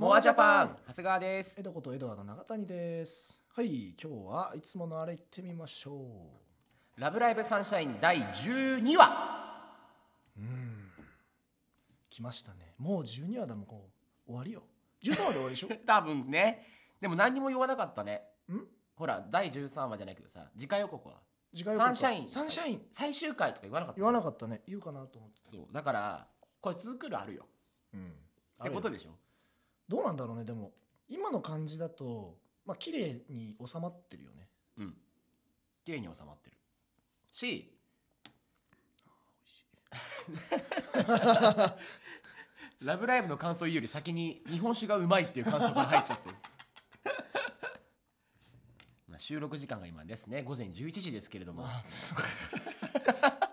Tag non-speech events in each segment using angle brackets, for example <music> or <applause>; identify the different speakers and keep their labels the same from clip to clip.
Speaker 1: モアジャパン。長谷川です。
Speaker 2: 江戸ことエドワード永谷です。はい今日はいつものあれ行ってみましょ
Speaker 1: ラブライブサンシャイン第12話。
Speaker 2: ううん。来ましたね。もう12話だもんこう。終わりよ。13話で終わりでしょ？<laughs>
Speaker 1: 多分ね。でも何にも言わなかったね。
Speaker 2: ん？
Speaker 1: ほら第13話じゃないけどさ次回予告は。
Speaker 2: 次回予告
Speaker 1: サンシャイン。
Speaker 2: サンシャイン。
Speaker 1: 最終回とか言わなかった。
Speaker 2: 言わなかったね。言うかなと思って
Speaker 1: そう。だからこれ続くのあるよ。
Speaker 2: うん。
Speaker 1: ってことでしょ
Speaker 2: どうなんだろうね。でも今の感じだとまあ綺麗に収まってるよね。
Speaker 1: うん。綺麗に収まってる。しラブライブの感想より先に日本酒がうまいっていう感想が入っちゃってる。<laughs> まあ収録時間が今ですね。午前11時ですけれども。
Speaker 2: あそう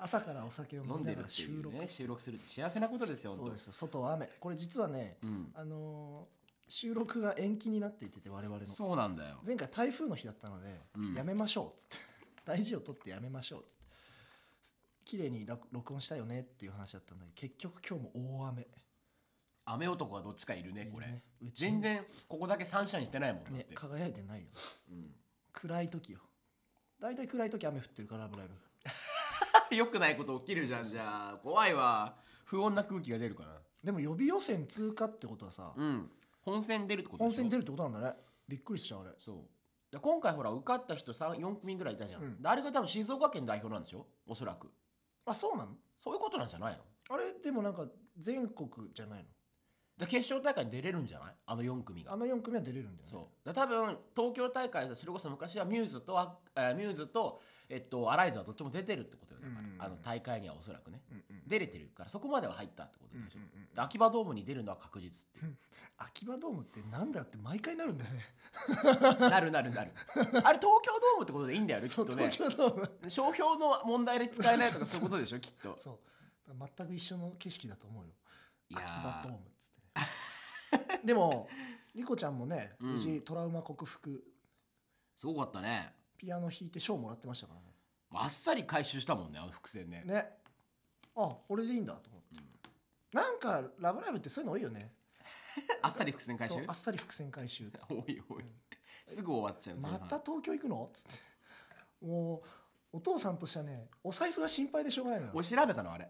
Speaker 2: 朝からお酒を
Speaker 1: 飲ん
Speaker 2: で
Speaker 1: るっていう
Speaker 2: 収録。
Speaker 1: ね収録するって幸せなことですよ。
Speaker 2: そうですよ。外は雨。これ実はねあのー収録が延期になっていてて我々の。
Speaker 1: そうなんだよ。
Speaker 2: 前回台風の日だったので、
Speaker 1: うん。
Speaker 2: やめましょうっつって。<laughs> 大事を取ってやめましょうっつって。綺麗に録録音したよねっていう話だったんだけど結局今日も大雨。
Speaker 1: 雨男がどっちかいるねこれ。全然ここだけサンシャインしてないもん
Speaker 2: ね
Speaker 1: て、
Speaker 2: 輝いてないよ。
Speaker 1: うん。
Speaker 2: 暗い時よ。大体暗い時雨降ってるからラブライブ
Speaker 1: 良くないこと起きるじゃん。じゃあ怖いわ。不穏な空気が出るかな。
Speaker 2: でも予備予選通過ってことはさ、
Speaker 1: うん。本戦出るってことでしょ？
Speaker 2: 本戦に出るってことなんだね。びっくりしちゃうあれ。
Speaker 1: そう。で今回ほら受かった人3 4組ぐらいいたじゃん、
Speaker 2: うん。
Speaker 1: であれが多分静岡県代表なんでしょ？おそらく。
Speaker 2: あそうなの？
Speaker 1: そういうことなんじゃないの？
Speaker 2: あれ？でもなんか全国じゃないの？
Speaker 1: で決勝大会に出れるんじゃない？あの4組が。
Speaker 2: あの4組は出れるんだよね。
Speaker 1: そう。で多分東京大会でそれこそ昔はミューズとあえーミューズとえっとアライズはどっちも出てるってことよだから、
Speaker 2: うんうんうん。
Speaker 1: あの大会にはおそらくね。
Speaker 2: うんうん
Speaker 1: 出れてるからそこまでは入ったってことでしょ、
Speaker 2: うん。うん
Speaker 1: 秋葉ドームに出るのは確実っていう。<laughs>
Speaker 2: 秋葉ドームってなんだって毎回なるんだよね。<laughs>
Speaker 1: なるなるなる。あれ東京ドームってことでいいんだよねきっとね。
Speaker 2: 東京ドーム。
Speaker 1: 商標の問題で使えないとかそういうことでしょ <laughs> きっと。
Speaker 2: そう。全く一緒の景色だと思うよ。秋
Speaker 1: ー。
Speaker 2: 葉ドームっつってね。でもリコちゃんもね
Speaker 1: うん。
Speaker 2: 無事トラウマ克服。
Speaker 1: すごかったね
Speaker 2: ピアノ弾いて賞もらってましたからね。
Speaker 1: あっさり回収したもんねあの伏線ね。
Speaker 2: ね。あ俺でいいんだと思って、なんか「ラブライブ!」ってそういうの多いよね。<laughs>
Speaker 1: あっさり伏線回収？
Speaker 2: そうあっさり伏線回収 <laughs>
Speaker 1: おいおい。すぐ終わっちゃう
Speaker 2: また東京行くの？っつって。もうお父さんとしてはねお財布が心配でしょうがないのよ。
Speaker 1: 俺調べたのあれ。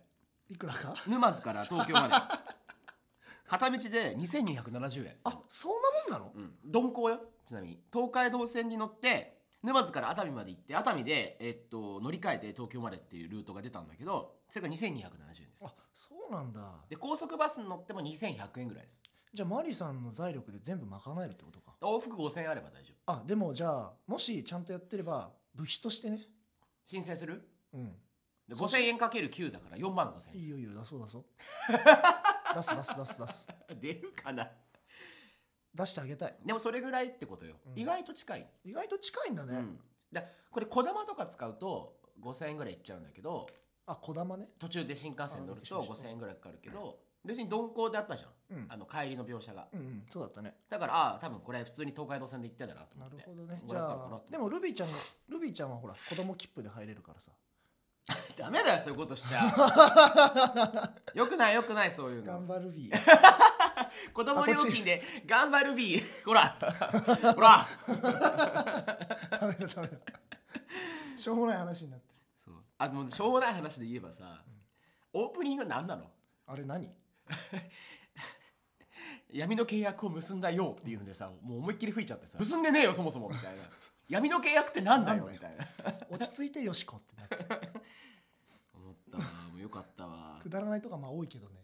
Speaker 2: いくらか？
Speaker 1: 沼津から東京まで。<laughs> 片道で2270円。
Speaker 2: あそんなもんなの？
Speaker 1: うん。鈍行よちなみに。東海道線に乗って沼津から熱海まで行って熱海で、えっと、乗り換えて東京までっていうルートが出たんだけどそれが2270円です。
Speaker 2: あそうなんだ。
Speaker 1: で高速バスに乗っても2100円ぐらいです。
Speaker 2: じゃあマリさんの財力で全部賄えるってことか。
Speaker 1: 往復5000円あれば大丈夫。
Speaker 2: あでもじゃあもしちゃんとやってれば部費としてね。
Speaker 1: 申請する？
Speaker 2: うん。
Speaker 1: で
Speaker 2: そうし
Speaker 1: 5000円かける9だから4万5000円
Speaker 2: いいよいいよ出そう出そう。<laughs> 出す出す出す出す。
Speaker 1: 出るかな
Speaker 2: 出してあげたい。
Speaker 1: でもそれぐらいってことよ、
Speaker 2: うん。
Speaker 1: 意外と近い、
Speaker 2: 意外と近いんだね、
Speaker 1: うん、でこれこだまとか使うと5000円ぐらいいっちゃうんだけど
Speaker 2: あこだまね。
Speaker 1: 途中で新幹線乗ると
Speaker 2: あびっくりした
Speaker 1: 5000円ぐらいかかるけど別に鈍行であったじゃん。
Speaker 2: うん。
Speaker 1: あの帰りの描写が。
Speaker 2: うんうんそうだったね。
Speaker 1: だからああ多分これ普通に東海道線で行ってんだなと思
Speaker 2: な
Speaker 1: って。
Speaker 2: るほどね。
Speaker 1: も
Speaker 2: じゃあでもルビーちゃんがルビーちゃんはほら子供切符で入れるからさ。<laughs>
Speaker 1: ダメだよそういうことしちゃ。<laughs> よくないよくないそういうの。
Speaker 2: 頑張ルビー
Speaker 1: 子供料金で頑張るビー。ほら。<laughs> ほら。
Speaker 2: ダメだダメだ。しょうもない話になってる。
Speaker 1: そう。あでもしょうもない話で言えばさ、オープニング何なの？
Speaker 2: あれ何？<laughs>
Speaker 1: 闇の契約を結んだよっていうのでさもう思いっきり吹いちゃってさ結んでねえよそもそも。みたいな。<laughs> 闇の契約ってなんだよ。みたいな。
Speaker 2: 落ち着いてよしこってなって
Speaker 1: 思ったわ。もうよかったわ。
Speaker 2: くだらないとかまあ多いけどね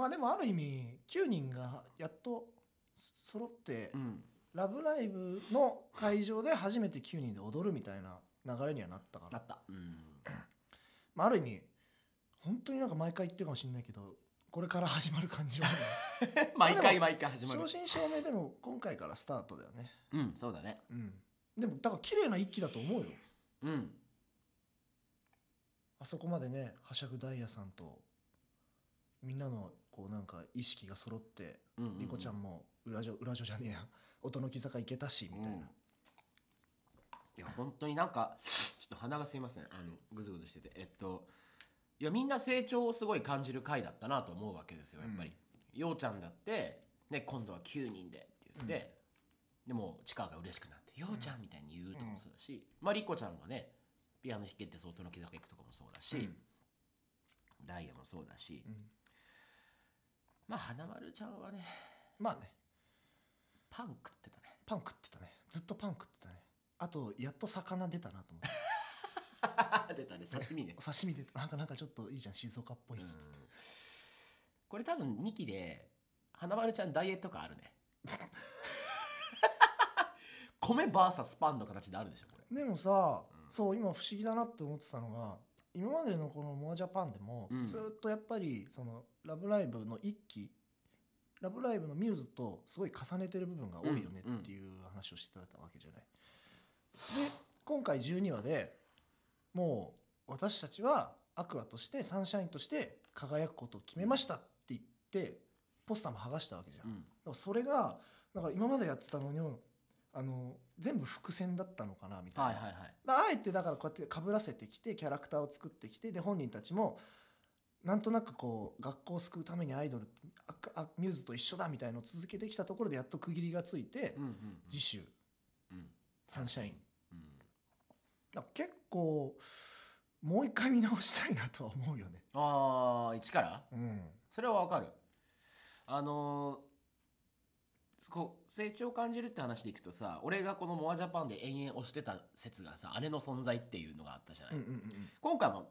Speaker 2: まあでもある意味9人がやっと揃って
Speaker 1: うん「
Speaker 2: ラブライブ!」の会場で初めて9人で踊るみたいな流れにはなったから。
Speaker 1: なった。うん。<coughs>
Speaker 2: まあ、ある意味本当になんか毎回言ってるかもしれないけどこれから始まる感じはね。<laughs>
Speaker 1: 毎回毎回始まる。
Speaker 2: 正真正銘でも今回からスタートだよね。
Speaker 1: うんそうだね。
Speaker 2: うん。でもだから綺麗な一期だと思うよ。
Speaker 1: うん。
Speaker 2: あそこまでねはしゃぐダイヤさんとみんなのこうなんか意識が揃って
Speaker 1: うんうんうん。
Speaker 2: リコちゃんも裏女裏女じゃねえや。<laughs> 音の木坂行けたしみたいな、
Speaker 1: うん。いや本当になんかちょっと鼻がすいません。あのぐずぐずしてて。えっといやみんな成長をすごい感じる回だったなと思うわけですよやっぱり、ようちゃんだって、ね、今度は9人でって言って、でもチカが嬉しくなって「ようちゃん」みたいに言うとかもそうだし、まあリコちゃんがねピアノ弾けて相当の木坂行くとかもそうだし、
Speaker 2: うん。
Speaker 1: ダイヤもそうだし、
Speaker 2: うん
Speaker 1: まあ花丸ちゃんはね
Speaker 2: まあね。
Speaker 1: パン食ってたね。
Speaker 2: パン食ってたね。ずっとパン食ってたね。あとやっと魚出たなと思って。<laughs>
Speaker 1: 出たね。刺身ね。
Speaker 2: お刺身出た。なんかなんかちょっといいじゃん。静岡っぽいしって。
Speaker 1: これ多分2期で花丸ちゃんダイエット感あるね。<laughs> 米 VS パンの形であるでしょこれ。
Speaker 2: でもさ、
Speaker 1: うん。
Speaker 2: そう今不思議だなって思ってたのが今までのこのモアジャパンでも、
Speaker 1: うん。
Speaker 2: ずっとやっぱりその「ラブライブ!」の一期「ラブライブ!」のミューズとすごい重ねてる部分が多いよねっていう話をしてたわけじゃない。で今回12話でもう私たちはアクアとしてサンシャインとして輝くことを決めましたって言ってポスターも剥がしたわけじゃん。
Speaker 1: うん
Speaker 2: だからそれがだから今までやってたのにあの全部伏線だったのかなみたいな、
Speaker 1: はいはいはい
Speaker 2: あえてだからこうやってかぶらせてきてキャラクターを作ってきてで本人たちもなんとなくこう学校を救うためにアイドルああミューズと一緒だみたいのを続けてきたところでやっと区切りがついて、
Speaker 1: うんうんうん。
Speaker 2: 次週
Speaker 1: うん。
Speaker 2: サンシャイン。
Speaker 1: うん。
Speaker 2: 結構もう一回見直したいなとは思うよね。
Speaker 1: ああ一から？
Speaker 2: うん。
Speaker 1: それはわかる。あのーこう成長を感じるって話でいくとさ俺がこのモアジャパンで延々推してた説がさ姉の存在っていうのがあったじゃない、
Speaker 2: うんうん
Speaker 1: 今回も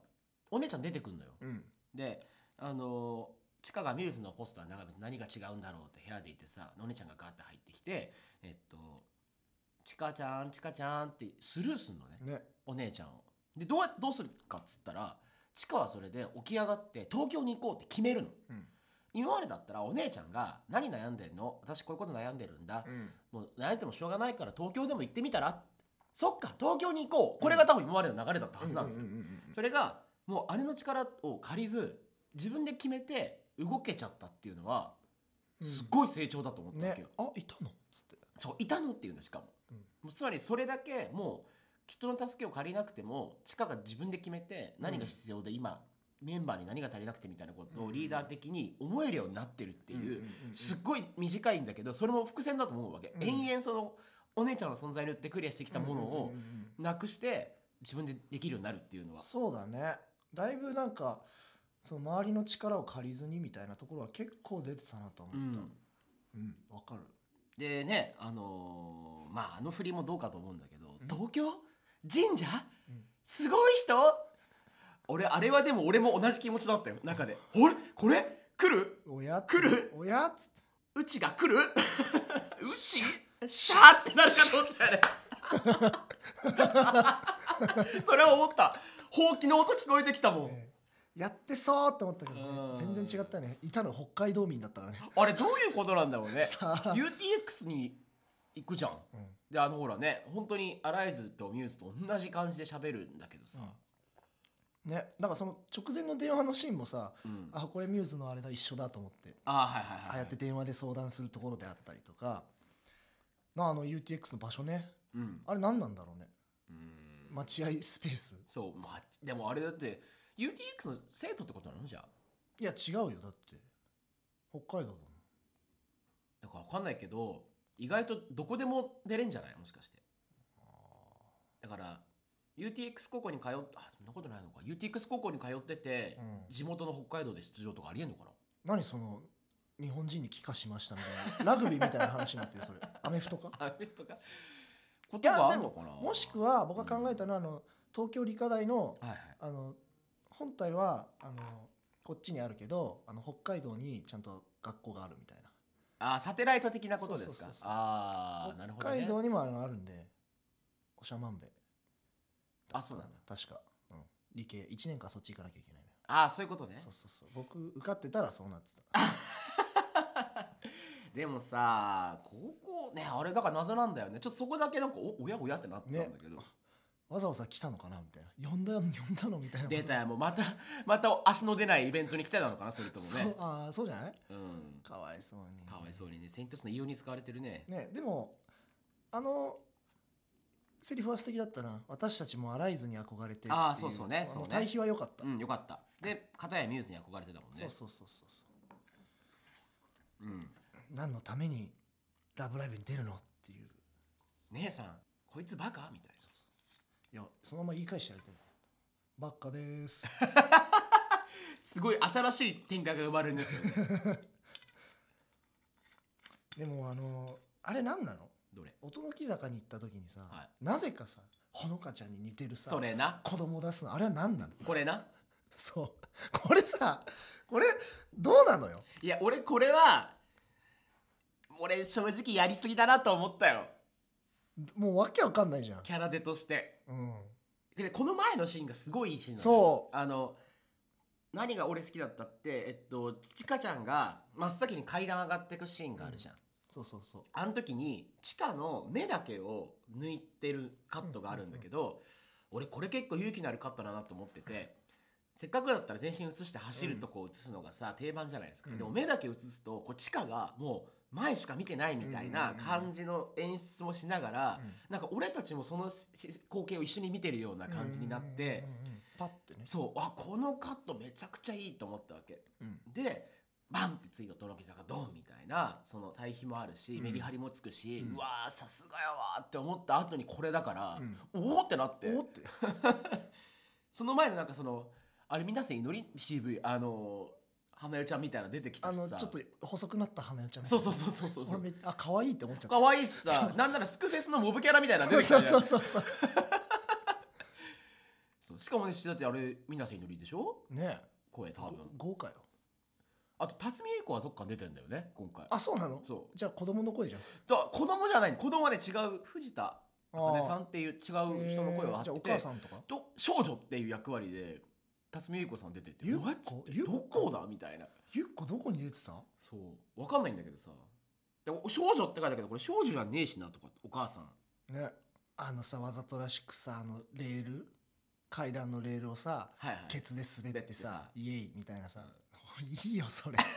Speaker 1: お姉ちゃん出てくんのよ。
Speaker 2: うんうん
Speaker 1: であのーチカがミューズのポスター眺めて何が違うんだろうって部屋でいてさお姉ちゃんがガーって入ってきてえっと「チカちゃんチカちゃん」ってスルーすんのね
Speaker 2: ね。
Speaker 1: お姉ちゃんを。でどうやどうするかっつったらチカはそれで起き上がって東京に行こうって決めるの。
Speaker 2: うん。
Speaker 1: 今までだったらお姉ちゃんが「何悩んでんの？私こういうこと悩んでるんだ
Speaker 2: うん
Speaker 1: もう悩んでもしょうがないから東京でも行ってみたら?」そっか東京に行こう。これが多分今までの流れだったはずなんですよ。それがもう姉の力を借りず自分で決めて動けちゃったっていうのは
Speaker 2: うん。
Speaker 1: すっごい成長だと思ったわけ
Speaker 2: ね。
Speaker 1: よ、
Speaker 2: あいたの？っつって。
Speaker 1: そういたのっていうんだしかも,、
Speaker 2: うん。
Speaker 1: もうつまりそれだけもう人の助けを借りなくてもチカが自分で決めて何が必要で今、メンバーに何が足りなくてみたいなことをリーダー的に思えるようになってるっていう、すっごい短いんだけどそれも伏線だと思うわけ、
Speaker 2: うん。
Speaker 1: 延々そのお姉ちゃんの存在によってクリアしてきたものをなくして自分でできるようになるっていうのは。
Speaker 2: そうだねだいぶなんかその周りの力を借りずにみたいなところは結構出てたなと思った。
Speaker 1: うん。
Speaker 2: うんわ、かる。
Speaker 1: でねあのーまああの振りもどうかと思うんだけど、
Speaker 2: ん。
Speaker 1: 東京？神社？
Speaker 2: うん。
Speaker 1: すごい人？俺あれはでも俺も同じ気持ちだったよ中で「あれ？これ？来る？
Speaker 2: おや？
Speaker 1: 来る？
Speaker 2: おや？っつって
Speaker 1: うちが来る？<laughs> うち？シャーってなるかと思ったよね。<laughs> それは思ったほうきの音聞こえてきたもん、
Speaker 2: ねやってそうって思ったけどね。
Speaker 1: うん。
Speaker 2: 全然違ったね。いたの北海道民だったからね。
Speaker 1: あれどういうことなんだろうね。<laughs> UTX に行くじゃん。
Speaker 2: うん。
Speaker 1: であのほらね本当にアライズとミューズと同じ感じで喋るんだけどさ、
Speaker 2: ね。だからその直前の電話のシーンもさ
Speaker 1: うん。
Speaker 2: あこれミューズのあれだ一緒だと思って。
Speaker 1: あはいはいはい
Speaker 2: ああやって電話で相談するところであったりとか。なあの UTX の場所ね。
Speaker 1: うん。
Speaker 2: あれ何なんだろうね。
Speaker 1: うん
Speaker 2: 待合スペース。
Speaker 1: そうまあでもあれだって UTX の生徒ってことなの？じゃあ。
Speaker 2: いや違うよだって。北海道だもん。
Speaker 1: だから分かんないけど意外とどこでも出れんじゃない？もしかして。だから UTX 高校に通っあそんなことないのか。UTX 高校に通ってて、
Speaker 2: うん。
Speaker 1: 地元の北海道で出場とかありえんのかな？
Speaker 2: 何その日本人に帰化しましたみたいなラグビーみたいな話になってるそれ。アメフトか？
Speaker 1: あれとか？ことがあるのかな？
Speaker 2: もしくは僕が考えたのはあの東京理科大の
Speaker 1: はいはい。
Speaker 2: あの本体はあのこっちにあるけどあの北海道にちゃんと学校があるみたいな。
Speaker 1: あサテライト的なことですか？ああなるほどね。
Speaker 2: 北海道にもあのあるんでおしゃまんべ。
Speaker 1: あそうなんだ。
Speaker 2: 確か、うん、理系。1年間そっち行かなきゃいけない
Speaker 1: ああそういうことね。
Speaker 2: そうそうそう。僕受かってたらそうなってた <laughs>
Speaker 1: でもさ高校ねあれだから謎なんだよね。ちょっとそこだけなんかおおやおやってなってたんだけど、
Speaker 2: わざわざ来たのかなみたいな。呼んだ呼んだのみたいな。
Speaker 1: 出たよもうまた <laughs> また足の出ないイベントに来てたのかなそれとも
Speaker 2: そう
Speaker 1: ね
Speaker 2: ああそうじゃない？
Speaker 1: うん。
Speaker 2: かわいそうに。
Speaker 1: かわいそうにね。セイントスの異様に使われてるね。
Speaker 2: ねでもあのセリフは素敵だったな。私たちもアライズに憧れて
Speaker 1: あーそうそうねそうね。
Speaker 2: 対比は良かった、
Speaker 1: うんよかった。で片やミューズに憧れてたもんね。
Speaker 2: そうそうそうそうそ
Speaker 1: うん
Speaker 2: 何のために「ラブライブ!」に出るのっていう。
Speaker 1: 姉さんこいつバカ？みたい
Speaker 2: いやそのまま言い返してやりたいばっかです。
Speaker 1: な <laughs> すごい新しい展開が生まれるんですよね。<laughs>
Speaker 2: でもあのあれ何なの？
Speaker 1: どれ？
Speaker 2: 音の木坂に行った時にさ、
Speaker 1: はい。
Speaker 2: なぜかさほのかちゃんに似てるさ
Speaker 1: それな。
Speaker 2: 子供出すのあれは何なの？
Speaker 1: これな。
Speaker 2: そう。これさこれどうなのよ？
Speaker 1: いや俺これは俺正直やりすぎだなと思ったよ。
Speaker 2: もうわけわかんないじゃん、
Speaker 1: キャラデとして。
Speaker 2: うん、
Speaker 1: でこの前のシーンがすごいいいシーンなの
Speaker 2: そう。
Speaker 1: あの何が俺好きだったってえっとちかちゃんが真っ先に階段上がっていくシーンがあるじゃん、
Speaker 2: そうそうそう。
Speaker 1: あの時に地下の目だけを抜いてるカットがあるんだけど、俺これ結構勇気のあるカットだなと思っててせっかくだったら全身映して走るとこ映すのがさ、定番じゃないですか、
Speaker 2: うん
Speaker 1: でも目だけ映すとこう地下がもう前しか見てないみたいな感じの演出もしながら、なんか俺たちもそのし光景を一緒に見てるような感じになって、
Speaker 2: パッてね。
Speaker 1: そうあこのカットめちゃくちゃいいと思ったわけ。
Speaker 2: うん。
Speaker 1: でバンって次の殿木坂ドンみたいなその対比もあるし、
Speaker 2: うん。
Speaker 1: メリハリもつくし、
Speaker 2: う
Speaker 1: うんわーさすがやわーって思った後にこれだから、
Speaker 2: うん。
Speaker 1: おおってなって。
Speaker 2: おって。<laughs>
Speaker 1: その前のなんかそのあれ皆さん祈り CV あの花代ちゃんみたいなの出てきた
Speaker 2: あ
Speaker 1: しさ
Speaker 2: のちょっと細くなった花代ちゃん
Speaker 1: そうそうそうそうそうそう。
Speaker 2: 俺めあ可愛いって思っちゃった。
Speaker 1: 可愛いしさなんならスクフェスのモブキャラみたいなの出てきたじゃん。
Speaker 2: そうそうそう
Speaker 1: そう。しかもねだってあれ皆さん祈りでしょ？
Speaker 2: ね
Speaker 1: 声多分。
Speaker 2: 豪華よ。
Speaker 1: あと辰巳英子はどっかに出てんだよね今回。
Speaker 2: あそうなの？
Speaker 1: そう。
Speaker 2: じゃあ子供の声じゃん。
Speaker 1: だ子供じゃない子供はね違う藤田茜さ
Speaker 2: ん
Speaker 1: んっていう違う人の声を張
Speaker 2: じゃあお
Speaker 1: ってて、
Speaker 2: 母さんとか？
Speaker 1: と少女っていう役割で辰巳ゆう子さん出てて
Speaker 2: ゆっこゆっこ
Speaker 1: どこだ？みたいな。
Speaker 2: ゆっこどこに出てた？
Speaker 1: そう。わかんないんだけどさ。でも少女って書いてあるけどこれ少女じゃねえしなとかお母さん。
Speaker 2: ね。あのさわざとらしくさあのレール？階段のレールをさ
Speaker 1: はいはい。
Speaker 2: ケツで滑ってさイエイみたいなさ。いいよそれ。<laughs>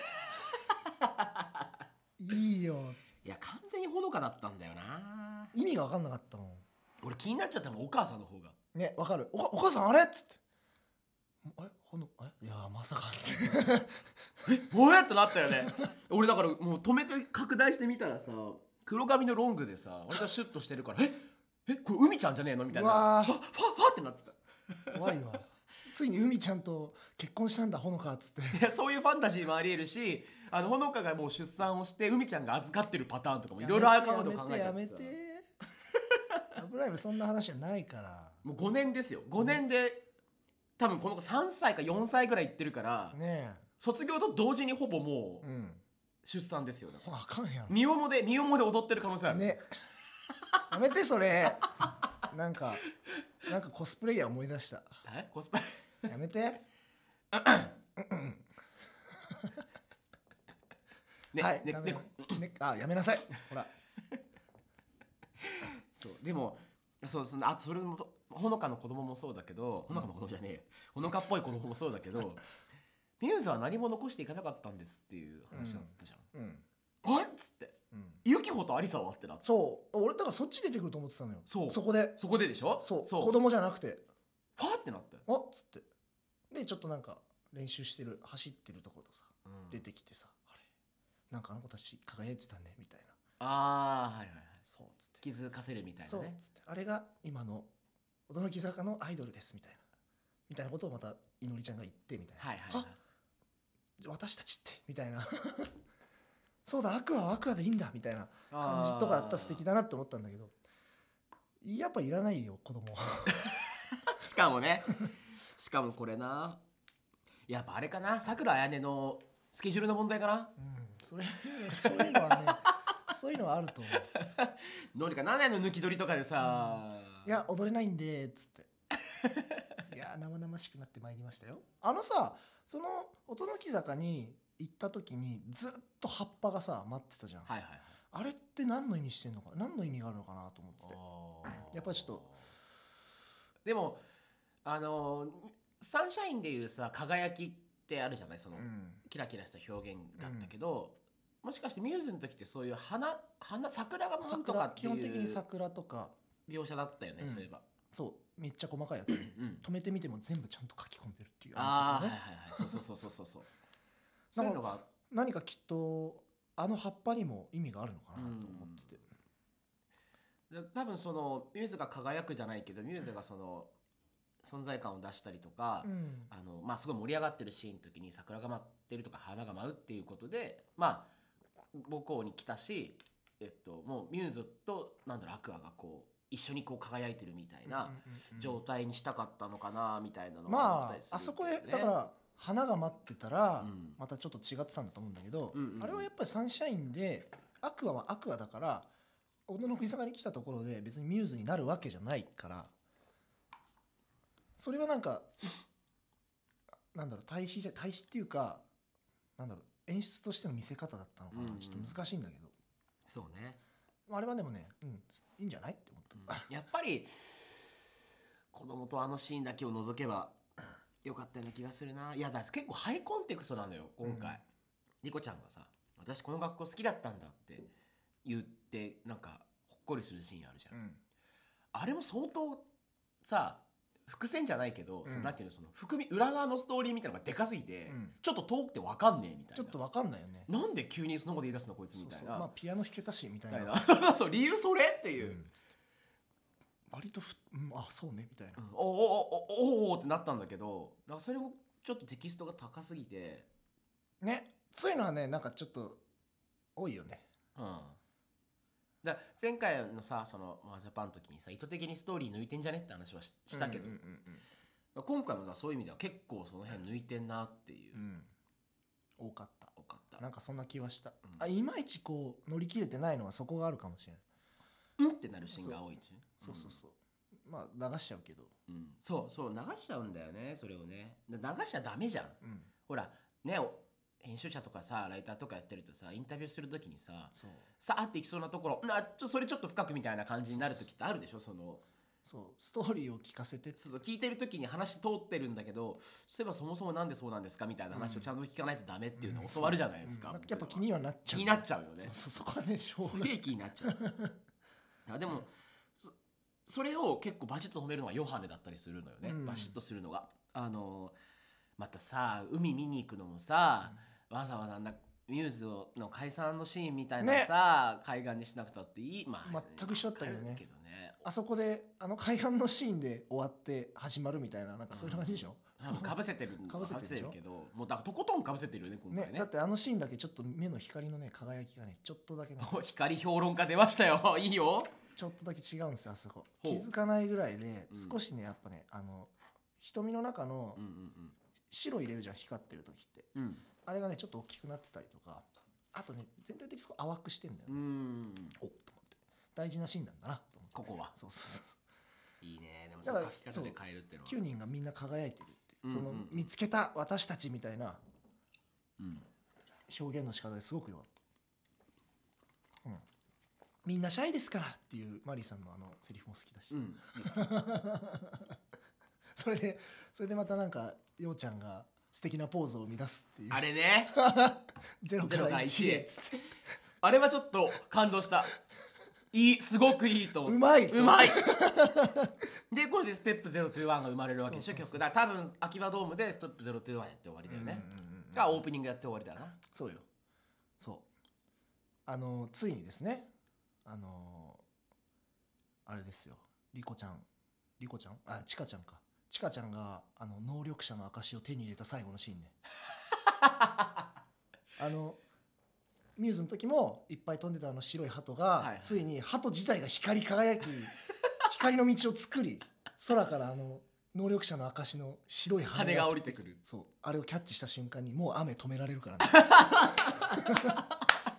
Speaker 2: いいよ
Speaker 1: いや完全にほのかだったんだよな。
Speaker 2: 意味が分かんなかったもん。
Speaker 1: 俺気になっちゃったもんお母さんの方が。
Speaker 2: ねわかる。おかお母さんあれ？っつってあれほのえ？いやまさかっつ <laughs> って
Speaker 1: おえってなったよね。俺だからもう止めて拡大してみたらさ黒髪のロングでさ割とシュッとしてるからえ？え？これ海ちゃんじゃねえの？みたいうな
Speaker 2: わー。
Speaker 1: ファファってなってた。
Speaker 2: 怖いわ。ついに海ちゃんと結婚したんだほのかっつって。
Speaker 1: いやそういうファンタジーもありえるしあのほのかがもう出産をして海ちゃんが預かってるパターンとかもいろいろあるかことを考えちゃ
Speaker 2: や
Speaker 1: ってさ。
Speaker 2: めてやめて。ラブライブそんな話じゃないから。
Speaker 1: もう5年ですよ。5年で多分この子3歳か4歳ぐらい行ってるから
Speaker 2: ね
Speaker 1: 卒業と同時にほぼもう
Speaker 2: えうん。
Speaker 1: 出産ですよだから
Speaker 2: あかんやん。
Speaker 1: 身重で身重で踊ってる可能性ある、
Speaker 2: ね。やめてそれ。なんかなんかコスプレイヤー思い出した。
Speaker 1: え？コスプレ？
Speaker 2: やめて。
Speaker 1: ね
Speaker 2: はい、
Speaker 1: ねね
Speaker 2: ダメ。ねあやめなさい。ほら。<laughs>
Speaker 1: そうでもそうそのあとそれもほのかの子供もそうだけどほのかの子供じゃねえよほのかっぽい子供もそうだけど <laughs> ミューズは何も残していかなかったんですっていう話だったじゃん、
Speaker 2: うん、
Speaker 1: あっつって。
Speaker 2: うん、
Speaker 1: ユキホとアリサはってなって
Speaker 2: そう。俺だからそっち出てくると思ってたのよ。
Speaker 1: そう。
Speaker 2: そこで。
Speaker 1: そこででしょ？
Speaker 2: そう。
Speaker 1: そう。
Speaker 2: 子供じゃなくて。
Speaker 1: ファーってなったよ、
Speaker 2: あっつって。でちょっとなんか練習してる走ってるとことさ
Speaker 1: うん。
Speaker 2: 出てきてさ、あれ？なんかあの子たち輝いてたねみたいな。
Speaker 1: ああはいはいはい。
Speaker 2: そうっつって。
Speaker 1: 気づかせるみたい
Speaker 2: そう
Speaker 1: なね。
Speaker 2: っつって。あれが今の驚き坂のアイドルですみたいな。みたいなことをまたいのりちゃんが言ってみたいな、
Speaker 1: はいはいはい。
Speaker 2: あ私たちってみたいな。<laughs> そうだアクアはアクアでいいんだみたいな感じとかだったら素敵だなって思ったんだけど。やっぱいらないよ子供 <laughs>
Speaker 1: しかもね。しかもこれな。やっぱあれかな。さくらあやねのスケジュールの問題かな。
Speaker 2: うんそれそういうのはねそういうのはあると思う。<laughs>
Speaker 1: どうにかなんないの抜き取りとかでさ、
Speaker 2: いや踊れないんでっつって。いや生々しくなってまいりましたよ。あのさその音の木坂に行った時にずっと葉っぱがさ待ってたじゃん、
Speaker 1: はいはいはい。
Speaker 2: あれって何の意味してんのか何の意味があるのかなと思ってて。やっぱりちょっと。
Speaker 1: でもあのサンシャインでいうさ輝きってあるじゃない？その、
Speaker 2: うん。
Speaker 1: キラキラした表現だったけど、もしかしてミューズの時ってそういう花花桜がなんとか
Speaker 2: 桜
Speaker 1: ってい
Speaker 2: 基本的に
Speaker 1: う
Speaker 2: 桜とか。
Speaker 1: 描写だったよね、
Speaker 2: うん。
Speaker 1: そういえば、
Speaker 2: そう。めっちゃ細かいやつ
Speaker 1: うん、
Speaker 2: 止めてみても全部ちゃんと書き込んでるっていう
Speaker 1: ああ、はい
Speaker 2: ね
Speaker 1: はいはい。そうそうそうそうそうそう。<laughs> そういうのが。
Speaker 2: 何かきっとあの葉っぱにも意味があるのかなと思ってて、
Speaker 1: で多分そのミューズが輝くじゃないけどミューズがその存在感を出したりとか、
Speaker 2: うん。
Speaker 1: あのまあ、すごい盛り上がってるシーンの時に桜が舞ってるとか花が舞うっていうことでまあ母校に来たし、えっと、もうミューズとなんだろうアクアがこう一緒にこう輝いてるみたいな状態にしたかったのかなみたいなのが思っ
Speaker 2: ま
Speaker 1: たりする
Speaker 2: ああそこでだから花が待ってたら
Speaker 1: うん。
Speaker 2: またちょっと違ってたんだと思うんだけど、
Speaker 1: うんうんうん。
Speaker 2: あれはやっぱりサンシャインでアクアはアクアだから小野の国坂に来たところで別にミューズになるわけじゃないからそれはなんかいなんだろう対比じゃ対比っていうかなんだろう演出としての見せ方だったのかな、ちょっと難しいんだけど。
Speaker 1: そうね、
Speaker 2: あれはでもね、うん、いいんじゃない？って思った。
Speaker 1: うん。やっぱり子供とあのシーンだけを除けばよかったような気がするな。いやだ結構ハイコンテクストなのよ今回、
Speaker 2: うん。
Speaker 1: リコちゃんがさ「私この学校好きだったんだ」って言ってなんかほっこりするシーンあるじゃん、
Speaker 2: うん。
Speaker 1: あれも相当さ伏線じゃないけど、
Speaker 2: ん。
Speaker 1: そのなんていうのその含み裏側のストーリーみたいなのがでかすぎて、
Speaker 2: うん。
Speaker 1: ちょっと遠くて分かんねえみたいな。
Speaker 2: ちょっとわかんないよね。
Speaker 1: なんで急にそのこと言い出すのこいつみたいな。
Speaker 2: そうそうまあピアノ弾けたしみたいな。
Speaker 1: みたいな。<laughs> そうそう理由それっていう、
Speaker 2: うん。つって割とふ、うん、あそうねみたいな。
Speaker 1: うん。おおおおおおってなったんだけどだからそれもちょっとテキストが高すぎて、
Speaker 2: ね。そういうのはねなんかちょっと多いよね。
Speaker 1: うん、だ前回のさそのマージャパンの時にさ意図的にストーリー抜いてんじゃねって話はししたけど、
Speaker 2: うんうん
Speaker 1: 今回もさそういう意味では結構その辺抜いてんなっていう、
Speaker 2: うんうん多かった。
Speaker 1: 多かった
Speaker 2: なんかそんな気はした。
Speaker 1: うん
Speaker 2: あいまいちこう乗り切れてないのはそこがあるかもしれない。
Speaker 1: うんってなるシーンが多いしね
Speaker 2: そうそうそう。まあ流しちゃうけど。
Speaker 1: うん、うんそうそう流しちゃうんだよねそれをねだ流しちゃダメじゃん
Speaker 2: うん。
Speaker 1: ほらねお編集者とかさライターとかやってるとさインタビューする時にささあっていきそうなところなちょそれちょっと深くみたいな感じになる時ってあるでしょその。
Speaker 2: そう。ストーリーを聞かせて
Speaker 1: そうそう聞いてる時に話通ってるんだけどそういえばそもそもなんでそうなんですかみたいな話をちゃんと聞かないとダメっていうのを教わるじゃないですか、
Speaker 2: うん。なんかやっぱ気にはなっちゃう。
Speaker 1: 気になっちゃうよね。
Speaker 2: そうそこはねしょう
Speaker 1: 気になっちゃう。あでもそそれを結構バシッと止めるのがヨハネだったりするのよね、
Speaker 2: うん。
Speaker 1: バシッとするのが。あのまたさ海見に行くのもさ、わざわざなミューズの解散のシーンみたいなさ、海岸にしなくたっていい。まあ
Speaker 2: 全く一緒だったけどね
Speaker 1: けどね。
Speaker 2: あそこであの海岸のシーンで終わって始まるみたいななんかそういう感じでしょ？
Speaker 1: 多分かぶせてる
Speaker 2: かぶ <laughs> せてる
Speaker 1: けどもうだとことんかぶせてるよね今回ね。
Speaker 2: ねだってあのシーンだけちょっと目の光のね輝きがねちょっとだけね。<laughs>
Speaker 1: お光評論家出ましたよ。<laughs> いいよ。
Speaker 2: ちょっとだけ違うんですよあそこ。気づかないぐらいで
Speaker 1: うん。
Speaker 2: 少しねやっぱねあの瞳の中の
Speaker 1: うんうん
Speaker 2: 白入れるじゃん光ってる時って。
Speaker 1: うんうん
Speaker 2: あれがねちょっと大きくなってたりとかあとね全体的にすごい淡くしてんだよ
Speaker 1: う
Speaker 2: ね、
Speaker 1: ん。
Speaker 2: おっと思って。大事なシーンなんだなと思って。
Speaker 1: ここは。
Speaker 2: そうそうそ
Speaker 1: いいね。でもその書き方で変えるっていう
Speaker 2: う
Speaker 1: のは。
Speaker 2: 9人がみんな輝いてるってその見つけた私たちみたいな
Speaker 1: うん。
Speaker 2: 表現の仕方ですごく良かった、うん、みんなシャイですからっていうマリーさんのあのセリフも好きだし、
Speaker 1: うん <laughs>
Speaker 2: それでそれでまたなんかようちゃんが素敵なポーズを生み出すっていう。
Speaker 1: あれね。<laughs>
Speaker 2: ゼロか
Speaker 1: ら
Speaker 2: ら
Speaker 1: 一
Speaker 2: 1
Speaker 1: へ。あれはちょっと感動した。いいすごくいいと思
Speaker 2: う。まいう
Speaker 1: まい。<laughs> でこれでステップ021が生まれるわけでしょ曲だ多分秋葉ドームでステップ021やって終わりだよね、
Speaker 2: うんうんうんうん。
Speaker 1: がオープニングやって終わりだよな。
Speaker 2: そうよ。そう。あのついにですね。あのあれですよ。リコちゃん。リコちゃん？あチカちゃんかチカちゃんがあの能力者の証を手に入れた最後のシーンね。<laughs> あのミューズの時もいっぱい飛んでたあの白い鳩が、
Speaker 1: はいはい。
Speaker 2: ついに鳩自体が光り輝き <laughs> 光の道を作り空からあの能力者の証の白い
Speaker 1: 羽が降りてくる。
Speaker 2: そう。あれをキャッチした瞬間にもう雨止められるからね。<laughs>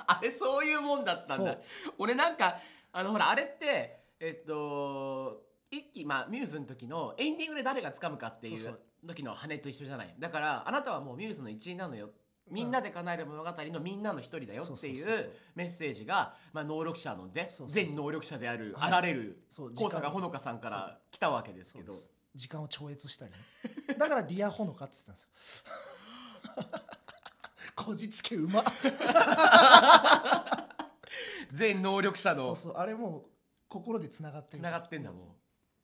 Speaker 1: あれそういうもんだったんだ。俺なんかあのほらあれってえっと一期まあミューズの時のエンディングで誰が掴むかってい
Speaker 2: そう
Speaker 1: う時の羽と一緒じゃない。だからあなたはもうミューズの一員なのよ。みんなで叶える物語のみんなの一人だよってい
Speaker 2: そう
Speaker 1: メッセージが、まあ、能力者のね全能力者である
Speaker 2: はい。
Speaker 1: あられる
Speaker 2: そう
Speaker 1: 高坂ほのかさんから来たわけですけど。
Speaker 2: 時間を超越したりね。<laughs> だからディアホノカって言ってたんですよ。<laughs> こじつけうまっ
Speaker 1: 全能力者の。
Speaker 2: そうそう。あれもう心でつながってる。
Speaker 1: つながってんだもん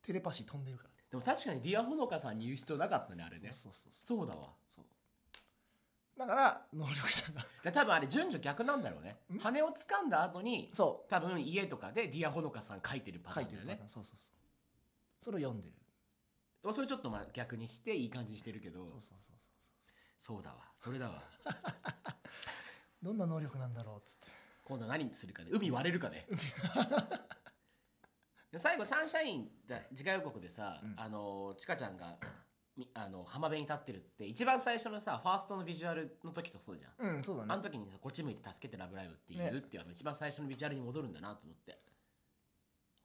Speaker 2: テレパシー飛んでるから。
Speaker 1: でも確かにディアホノカさんに言う必要なかったねあれね。
Speaker 2: そうそうそう
Speaker 1: そう。だわ。
Speaker 2: そう。だから能力者が。
Speaker 1: じゃあ多分あれ順序逆なんだろうね。
Speaker 2: ん？
Speaker 1: 羽を掴んだ後に
Speaker 2: そ
Speaker 1: 多分家とかでディアホノカさん書いてるパ
Speaker 2: う書いてる
Speaker 1: ターンだよね。
Speaker 2: そうそうそう。それを読んでる。
Speaker 1: それちょっとまあ逆にしていい感じにしてるけど。
Speaker 2: そうそうそう
Speaker 1: そう。だわ。それだわ。<laughs>
Speaker 2: どんな能力なんだろうっつって。
Speaker 1: 今度は何するかね。海割れるかね。で <laughs> 最後サンシャインだ次回予告でさ、
Speaker 2: うん。
Speaker 1: あのちかちゃんがみあの浜辺に立ってるって一番最初のさファーストのビジュアルの時とそうじゃん。
Speaker 2: うんそうだね。
Speaker 1: あの時にさこっち向いて助けてラブライブって言う
Speaker 2: ね
Speaker 1: っていうあの一番最初のビジュアルに戻るんだなと思って。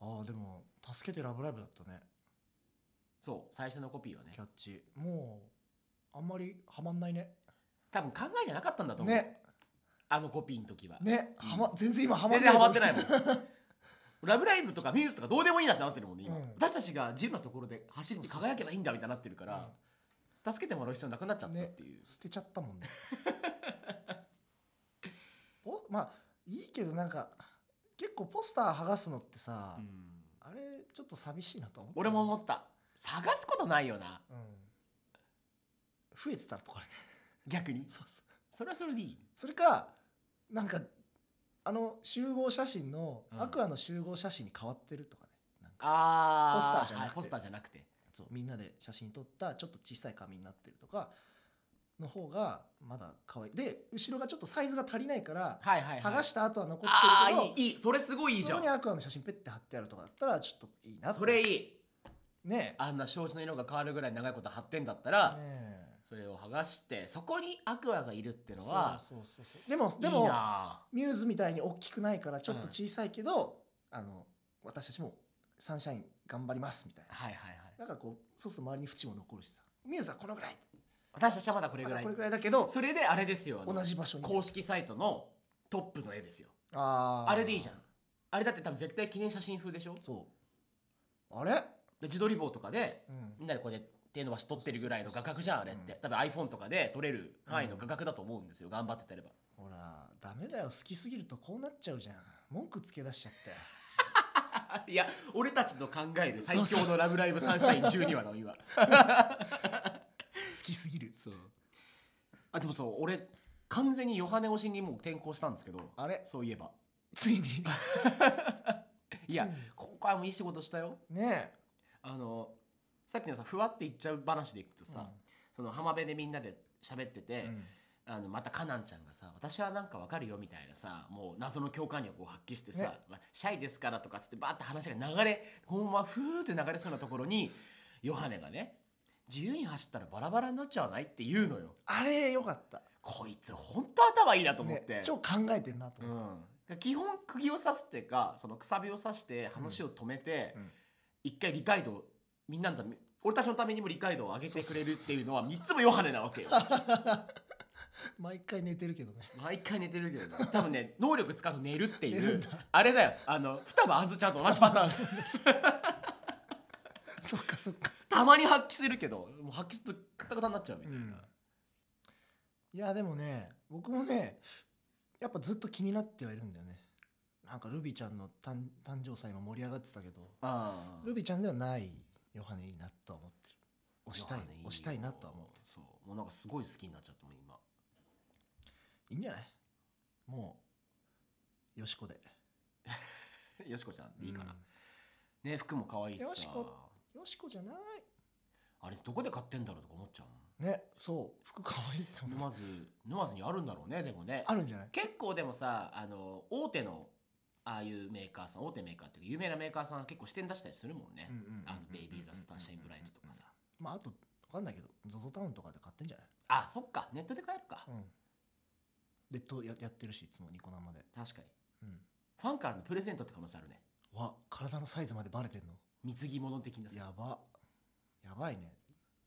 Speaker 2: ああでも「助けてラブライブ!」だったね。
Speaker 1: そう最初のコピーはね。
Speaker 2: キャッチ。もうあんまりハマんないね。
Speaker 1: 多分考えてなかったんだと思う、
Speaker 2: ね。
Speaker 1: あのコピーの時は、
Speaker 2: ね、
Speaker 1: うん。
Speaker 2: はま全然今ハマ
Speaker 1: 全然ハマってないもん <laughs> ラブライブとかミューズとかどうでもいいなってなってるもんね今、
Speaker 2: うん。
Speaker 1: 私たちが自由なところで走って輝けばいいんだみたいになってるから、
Speaker 2: う
Speaker 1: 助けてもらう必要なくなっちゃったっていう、
Speaker 2: ん捨てちゃったもんね。<laughs> おまあいいけどなんか結構ポスター剥がすのってさ、
Speaker 1: うん。
Speaker 2: あれちょっと寂しいなと思って
Speaker 1: 俺も思った。探すことないよな。
Speaker 2: うん。増えてたらとかね。
Speaker 1: 逆に？
Speaker 2: そうそう。
Speaker 1: それはそれでいい。
Speaker 2: それかなんかあの集合写真の、
Speaker 1: うん。
Speaker 2: アクアの集合写真に変わってるとかね。なんか
Speaker 1: あ
Speaker 2: ポスターじゃなくて。
Speaker 1: ポスターじゃなくて。
Speaker 2: そうみんなで写真撮ったちょっと小さい紙になってるとかの方がまだ可愛い。で後ろがちょっとサイズが足りないから
Speaker 1: はいはい、はい、
Speaker 2: 剥がした後は残
Speaker 1: ああ
Speaker 2: ってるけど
Speaker 1: いいいい。それすごいいいじゃん。
Speaker 2: そこにアクアの写真ペッて貼ってあるとかだったらちょっといいな
Speaker 1: それいい。
Speaker 2: ね
Speaker 1: あんな障子の色が変わるぐらい長いこと貼ってんだった
Speaker 2: え
Speaker 1: ら、
Speaker 2: ね
Speaker 1: それを剥がしてそこにアクアがいるっていう
Speaker 2: え
Speaker 1: のは
Speaker 2: そうそうそう。でもで
Speaker 1: いい
Speaker 2: も
Speaker 1: な
Speaker 2: ミューズみたいに大きくないからちょっと小さいけど、あの私たちもサンシャイン頑張りますみたいな。
Speaker 1: はいはいはい。
Speaker 2: なんかこうそうすると周りに縁も残るしさ。ミューズはこのぐらい。
Speaker 1: 私たちはまだこれぐらい。
Speaker 2: これぐらいだけど
Speaker 1: それであれですよ。あの
Speaker 2: 同じ場所に。
Speaker 1: 公式サイトのトップの絵ですよ。
Speaker 2: あー。
Speaker 1: あれでいいじゃん。あれだって多分絶対記念写真風でしょ。
Speaker 2: そう。あれ、
Speaker 1: で自撮り棒とかで
Speaker 2: うん。
Speaker 1: みんなでこうやって手伸ばし撮ってるぐらいの画角じゃんあれって、
Speaker 2: うん
Speaker 1: 多分 iPhone とかで撮れる範囲の画角だと思うんですよ、頑張ってたれば。
Speaker 2: ほらダメだよ。好きすぎるとこうなっちゃうじゃん。文句つけ出しちゃって。<laughs>
Speaker 1: いや俺たちの考える最強の「ラブライブサンシャイン12話」の今。<laughs>
Speaker 2: 好きすぎる。
Speaker 1: そう。あでもそう俺完全にヨハネ推しにもう転校したんですけど。
Speaker 2: あれ？
Speaker 1: そういえば。
Speaker 2: ついに？<laughs>
Speaker 1: いや今回もいい仕事したよ。
Speaker 2: ね
Speaker 1: あのさっきのさふわっていっちゃう話でいくと
Speaker 2: え
Speaker 1: さ、その浜辺でみんなで喋ってて、
Speaker 2: うん。
Speaker 1: あのまたカナンちゃんがさ「私はなんかわかるよ」みたいなさもう謎の共感力を発揮してさ「
Speaker 2: ね。
Speaker 1: まあ、シャイですから」とかっつってバーって話が流れこのままふーって流れそうなところにヨハネがね「自由に走ったらバラバラになっちゃわない?」って言うのよ。
Speaker 2: あれよかった。
Speaker 1: こいつほんと頭いいなと思って、
Speaker 2: ね、超考えてんなと
Speaker 1: う
Speaker 2: 思って、
Speaker 1: ん、基本釘を刺すっていうかそのくさびを刺して話を止めて、
Speaker 2: うん。うん。
Speaker 1: 一回理解度をみんなの俺たちのためにも理解度を上げてくれるっていうのは3つもヨハネなわけよ。<laughs>
Speaker 2: 毎回寝てるけどね。
Speaker 1: 毎回寝てるけどね。多分ね能力使うと寝るっていうあれだよ。あの双葉あんずちゃんと同じパターン。<laughs>
Speaker 2: そっかそっか。
Speaker 1: たまに発揮するけどもう発揮するとカタカタになっちゃうみたいな、
Speaker 2: うん。いやでもね僕もねやっぱずっと気になってはいるんだよね。なんかルビーちゃんの誕誕生祭も盛り上がってたけど。ルビーちゃんではないヨハネいいなとは思ってる。押したい押したいなとは思って
Speaker 1: そう。もうなんかすごい好きになっちゃったもん今。
Speaker 2: いいんじゃない？もうよしこで。<laughs>
Speaker 1: よしこちゃん。いいかな、
Speaker 2: うん。
Speaker 1: ね服も可愛いしさ。
Speaker 2: よしこ。よしこじゃない。
Speaker 1: あれどこで買ってんだろうとか思っちゃうもん。
Speaker 2: ねそう。服かわいいって思う。
Speaker 1: 沼津沼津にあるんだろうねでもね。
Speaker 2: あるんじゃない？
Speaker 1: 結構でもさあの大手のああいうメーカーさん大手メーカーっていうか有名なメーカーさんは結構支店出したりするもんねベイビーザスターシャインブラインドとかさ
Speaker 2: まああとわかんないけど ZOZO タウンとかで買ってんじゃない
Speaker 1: あそっかネットで買えるか
Speaker 2: うんネットややってるしいつもニコ生で
Speaker 1: 確かに
Speaker 2: うん
Speaker 1: ファンからのプレゼントって可能性あるね
Speaker 2: わ体のサイズまでバレてんの
Speaker 1: 貢ぎ物的な
Speaker 2: やばやばいね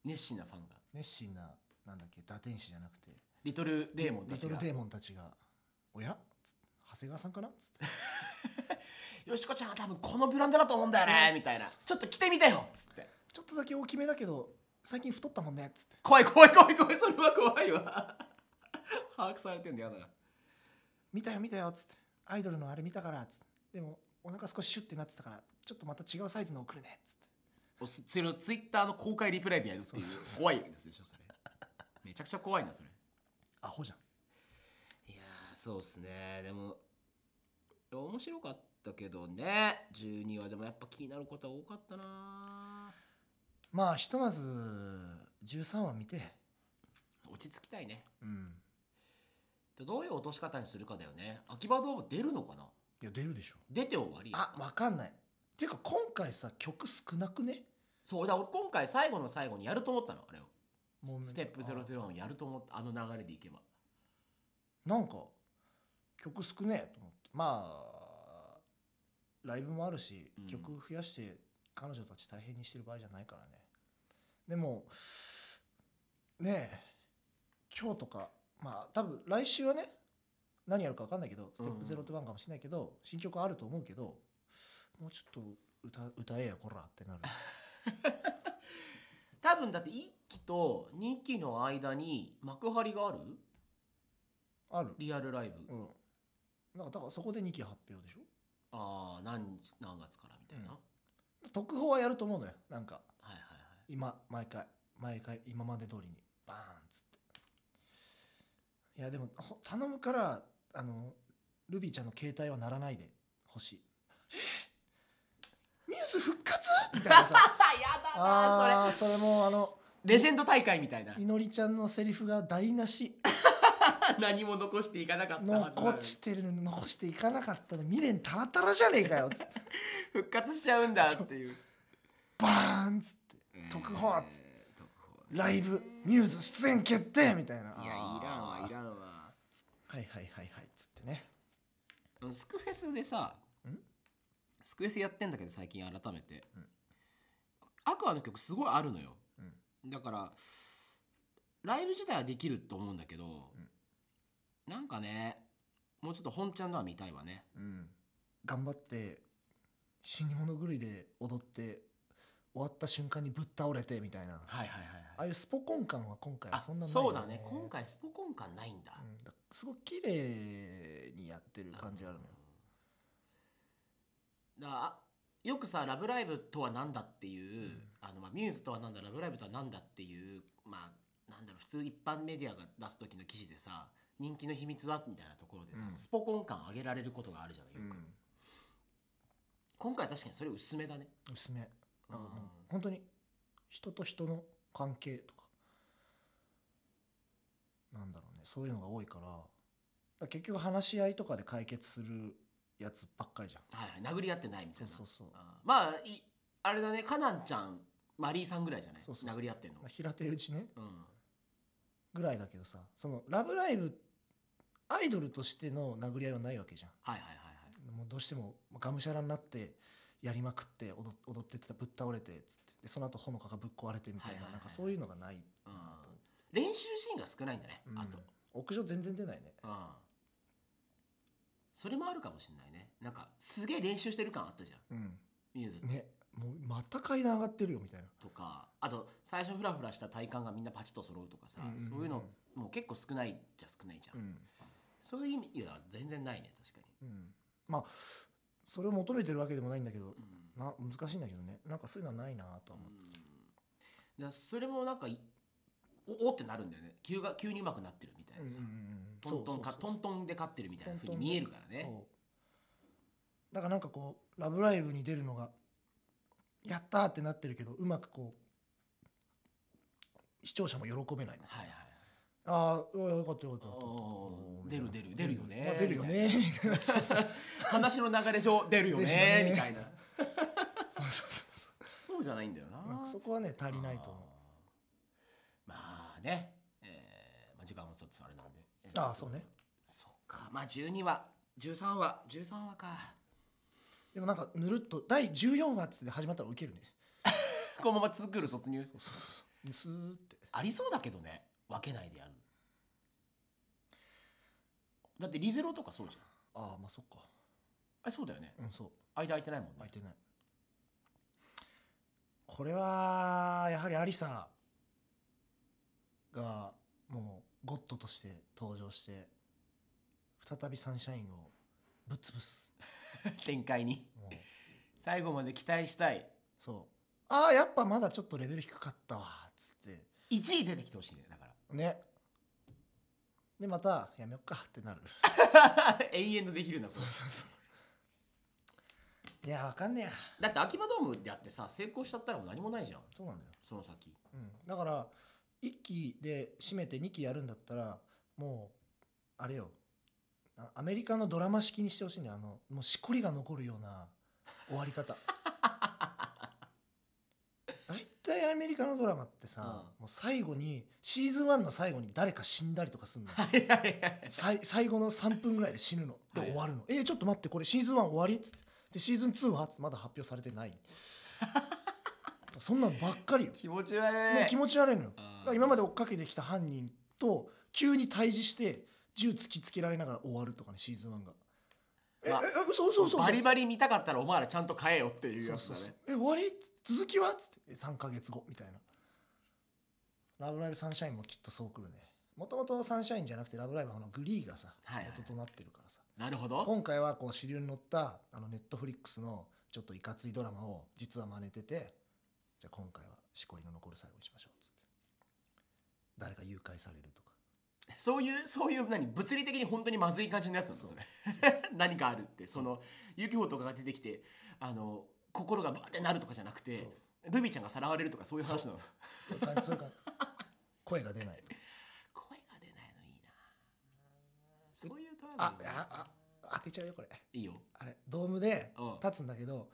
Speaker 1: 熱心なファンが
Speaker 2: 熱心ななんだっけ打天使じゃなくて
Speaker 1: リトルデーモンたちが
Speaker 2: リトルデーモンたちが「おや?」長谷川さんかな?」つって。<laughs>
Speaker 1: よしこちゃんは多分このブランドだと思うんだよねみたいな。ちょっと着てみてよっつって「
Speaker 2: ちょっとだけ大きめだけど最近太ったもんね」つって。
Speaker 1: 怖い怖い怖い怖いそれは怖いわ <laughs> 把握されてんだよやだ「
Speaker 2: 見たよ見たよ」つって「アイドルのあれ見たから」つって。でもお腹少しシュッてなってたからちょっとまた違うサイズの送るねつって。
Speaker 1: おそそれをツイッターの公開リプライでやるっていう。怖いやつでしょそれ。めちゃくちゃ怖いなそれ。
Speaker 2: アホじゃん。
Speaker 1: いやーそうっすね。でも面白かったけどね。12話でもやっぱ気になることは多かったな。
Speaker 2: まあひとまず13話見て。
Speaker 1: 落ち着きたいね。
Speaker 2: うん。
Speaker 1: でどういう落とし方にするかだよね。秋葉ドーム出るのかな？い
Speaker 2: や出るでしょ。
Speaker 1: 出て終わり
Speaker 2: あわかんない。っていうか今回さ曲少なくね？
Speaker 1: そうだ俺今回最後の最後にやると思ったのあれを。
Speaker 2: もう
Speaker 1: ステップ02をやると思ったあの流れでいけば。
Speaker 2: なんか曲少ねえと思ってまあライブもあるし、
Speaker 1: うん。
Speaker 2: 曲増やして彼女たち大変にしてる場合じゃないからね。でもねえ今日とかまあ多分来週はね何やるか分かんないけどステップゼロとワンかもしれないけど、新曲あると思うけどもうちょっと歌歌えやこらってなる。<laughs>
Speaker 1: 多分だって1期と2期の間に幕張がある？
Speaker 2: ある。
Speaker 1: リアルライブ、
Speaker 2: うんだからだからそこで2期発表でしょ？
Speaker 1: ああ何日何月からみたいな、
Speaker 2: うん。特報はやると思うのよ。なんか。
Speaker 1: はいはいはい。
Speaker 2: 今毎回毎回今まで通りに。バーンっつって。いやでもほ頼むからあのルビーちゃんの携帯は鳴らないでほしい。え？ミューズ復活？みたいなさ。<laughs>
Speaker 1: やだな
Speaker 2: あーそれもあの
Speaker 1: それレジェンド大会みたいな。い
Speaker 2: のりちゃんのセリフが台無し <laughs>
Speaker 1: 何も残していかなかった
Speaker 2: 残してるのに残していかなかったの未練タラタラじゃねえかよっつって。<laughs>
Speaker 1: 復活しちゃうんだっていう。
Speaker 2: バーンっつって。特報っつって。ライブミューズ出演決定みたいな。い
Speaker 1: やいらんわいらんわ。
Speaker 2: はいはいはいはいっつってね。
Speaker 1: うんスクフェスでさ
Speaker 2: ん？
Speaker 1: スクフェスやってんだけど最近改めて、
Speaker 2: うん。
Speaker 1: アクアの曲すごいあるのよ。
Speaker 2: うん。
Speaker 1: だからライブ自体はできると思うんだけど、なんかねもうちょっと本ちゃんのは見たいわね。
Speaker 2: うん、頑張って死に物狂いで踊って終わった瞬間にぶっ倒れてみたいな。あ
Speaker 1: はいはいはい。
Speaker 2: あいうスポコン感は今回は
Speaker 1: あ
Speaker 2: そんなない
Speaker 1: そうだね。今回スポコン感ないんだ、
Speaker 2: うん。だすごく綺麗にやってる感じあるのよ。
Speaker 1: だからあよくさ「ラブライブ!」とは何だっていう、
Speaker 2: うん
Speaker 1: あのまあ、ミューズとは何だラブライブとは何だっていうまあなんだろう普通一般メディアが出す時の記事でさ人気の秘密は？みたいなところでさ、
Speaker 2: うん。
Speaker 1: スポコン感上げられることがあるじゃない？よく、
Speaker 2: うん
Speaker 1: 今回は確かにそれ薄めだね。
Speaker 2: 薄め。う
Speaker 1: うん。
Speaker 2: 本当に人と人の関係とか。なんだろうね。そういうのが多いから。結局話し合いとかで解決するやつばっかりじゃん。
Speaker 1: はいはい。殴り合ってないみたいな。
Speaker 2: そうそうそう。
Speaker 1: まあいあれだね。カナンちゃんマリーさんぐらいじゃない？
Speaker 2: そうそうそう。
Speaker 1: 殴り合ってんの。
Speaker 2: まあ平手打ちね。
Speaker 1: うん。
Speaker 2: ぐらいだけどさ。その「ラブライブ!」アイドルとしての殴り合いはないわけじゃん。
Speaker 1: はいはいはいはい。
Speaker 2: もうどうしてもがむしゃらになってやりまくって踊踊ってたぶっ倒れてっつって。でその後ほのかがぶっ壊れてみたいな,、
Speaker 1: はいはいはい。
Speaker 2: なんかそういうのがない
Speaker 1: うん
Speaker 2: なと思って。
Speaker 1: 練習シーンが少ないんだね、
Speaker 2: うん。
Speaker 1: あと。
Speaker 2: 屋上全然出ないね。
Speaker 1: うん。それもあるかもしれないね。なんかすげえ練習してる感あったじゃん。
Speaker 2: うん。
Speaker 1: ミューズ
Speaker 2: ね。もうまた階段上がってるよみたいな。
Speaker 1: とかあと最初フラフラした体幹がみんなパチッと揃うとかさ、
Speaker 2: うんうんうん。
Speaker 1: そういうのもう結構少ないじゃ少ないじゃん、
Speaker 2: うん、
Speaker 1: そういう意味では全然ないね確か
Speaker 2: うん、まあそれを求めてるわけでもないんだけど
Speaker 1: に、うん。
Speaker 2: な難しいんだけどね。なんかそういうのはないなとは思って、
Speaker 1: うん。だそれもなんかいおおってなるんだよね。急が急に上手くなってるみたいなさ、トントンかトントンで勝ってるみたいなふうに見えるからね。
Speaker 2: だからなんかこう「ラブライブ!」に出るのがやったーってなってるけどうまくこう視聴者も喜べない
Speaker 1: はいはい
Speaker 2: ああよかったよかった
Speaker 1: 出る出る出るよね。
Speaker 2: まあ、出るよね。
Speaker 1: 話の流れ上出るよね
Speaker 2: ね。
Speaker 1: みたいな。
Speaker 2: そうそうそうそう。
Speaker 1: そうじゃないんだよな。
Speaker 2: そこはね足りないと思う。
Speaker 1: まあね、えーまあ、時間もちょっとあれなんで。
Speaker 2: ああそうね。
Speaker 1: そっか。まあ12話。13話。13話か。
Speaker 2: でもなんかぬるっと第14話っつって始まったらウケるね。<laughs>
Speaker 1: このまま続くる突入？
Speaker 2: そうそうそう。そうスーって。
Speaker 1: ありそうだけどね分けないでやる。だってリゼロとかそうじゃん。
Speaker 2: ああまあそっか。
Speaker 1: あれそうだよね。
Speaker 2: うんそう。
Speaker 1: 間空いてないもんね。
Speaker 2: 空いてない。これはやはりアリサがもうゴッドとして登場して再びサンシャインをぶっ潰す。<laughs>
Speaker 1: 展開に。
Speaker 2: もう。
Speaker 1: 最後まで期待したい。
Speaker 2: そう。ああやっぱまだちょっとレベル低かったわっつって。
Speaker 1: 1位出てきてほしいね。だ
Speaker 2: ね。でまたやめよっかってなる。<laughs>
Speaker 1: 永遠とできるんだこれ。
Speaker 2: そうそういやわかんねえや。
Speaker 1: だって秋葉ドームでやってさ成功しちゃったらもう何もないじゃん。
Speaker 2: そうなんだよ、
Speaker 1: その先。
Speaker 2: うん、だから1期で締めて2期やるんだったらもうあれよ。あアメリカのドラマ式にしてほしいんだよ。あのもうしこりが残るような終わり方大体アメリカのドラマってさ、
Speaker 1: うん。
Speaker 2: もう最後にシーズン1の最後に誰か死んだりとかすんの <laughs>
Speaker 1: はいはいはい
Speaker 2: さい最後の3分ぐらいで死ぬの。で
Speaker 1: はい
Speaker 2: 終わるの、えーちょっと待ってこれシーズン1終わりっつって。でシーズン2はまだ発表されてない。<laughs> そんなのばっかりよ。
Speaker 1: 気持ち悪い。
Speaker 2: もう気持ち悪いのよ。
Speaker 1: あー
Speaker 2: だから今まで追っかけてきた犯人と急に対峙して銃突きつけられながら終わるとかねシーズン1が。え、
Speaker 1: まあ
Speaker 2: ええ嘘嘘嘘
Speaker 1: バリバリ見たかったらお前らちゃんと買えよっていう
Speaker 2: そうそうそう。
Speaker 1: やつだね
Speaker 2: え終わり？続きは？っつって。3か月後みたいな。ラブライブサンシャインもきっとそうくるね。もともとサンシャインじゃなくてラブライブはあのグリーがさ
Speaker 1: はいはい。
Speaker 2: 元となってるからさ。
Speaker 1: なるほど。
Speaker 2: 今回はこう主流に乗ったあのネットフリックスのちょっといかついドラマを実は真似ててじゃあ今回はしこりの残る最後にしましょうっつって。誰か誘拐されるとか
Speaker 1: そういうそういう何物理的に本当にまずい感じのやつなの
Speaker 2: そう。
Speaker 1: それ。<laughs> 何かあるって。そのユキホとかが出てきてあの心がバーってなるとかじゃなくてルビーちゃんがさらわれるとかそういう話なの。
Speaker 2: そう。いう感じそういう感じ。声が出ない。と
Speaker 1: 声が出ないのいいな。そういうトラ
Speaker 2: あ
Speaker 1: ブル
Speaker 2: ああ当てちゃうよこれ。
Speaker 1: いいよ。
Speaker 2: あれドームで
Speaker 1: うん。
Speaker 2: 立つんだけど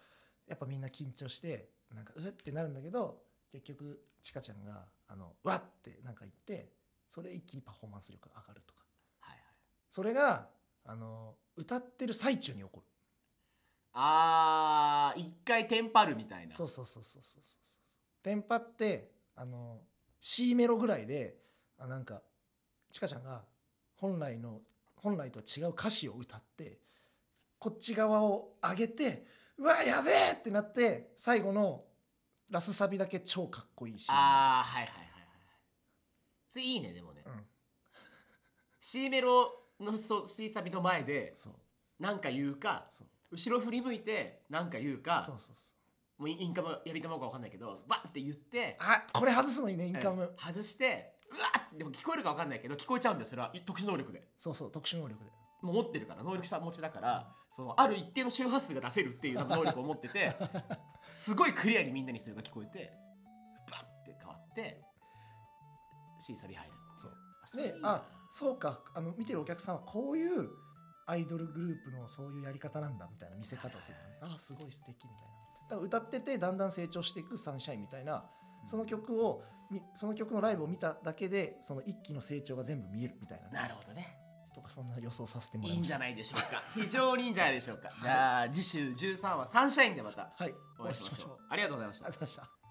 Speaker 2: やっぱみんな緊張してなんかうってなるんだけど結局ちかちゃんがあのわってなんか言ってそれ一気にパフォーマンス力が上がるとか。
Speaker 1: はいはい。
Speaker 2: それがあの歌ってる最中に起こる。
Speaker 1: あー一回テンパるみたいな。
Speaker 2: そうそうそうそうそうそう。テンパってあの C メロぐらいであなんかちかちゃんが本来の本来とは違う歌詞を歌ってこっち側を上げてうわやべえってなって最後のラスサビだけ超かっこいいし
Speaker 1: あーはいはいはいはいそれいいねでもね、
Speaker 2: うん。
Speaker 1: C メロのそ C サビの前で何か言うか後ろ振り向いて何か言うか
Speaker 2: そうそうそう。
Speaker 1: もうインカムやり玉か分かんないけどバンって言って
Speaker 2: あこれ外すのいいねインカム、
Speaker 1: うん外してうわっでも聞こえるか分かんないけど聞こえちゃうんだよそれは。特殊能力で。
Speaker 2: そうそう特殊能力で。
Speaker 1: もう持ってるから能力者持ちだからそのある一定の周波数が出せるっていう <laughs> 能力を持っててすごいクリアにみんなにそれが聞こえてバンって変わって C サビ入る
Speaker 2: そう。であそうか。あの見てるお客さんはこういうアイドルグループのそういうやり方なんだみたいな見せ方をするのね。あすごい素敵みたいな。だから歌っててだんだん成長していくサンシャインみたいなその曲をみその曲のライブを見ただけでその一期の成長が全部見えるみたいなね。
Speaker 1: なるほどね。
Speaker 2: とかそんな予想させてもら
Speaker 1: いいんじゃないでしょうか。非常にいいんじゃないでしょうか。じゃあ次週13話サンシャインでまた
Speaker 2: はい。
Speaker 1: お会いしましょう。ありがとうございました。
Speaker 2: ありがとうございました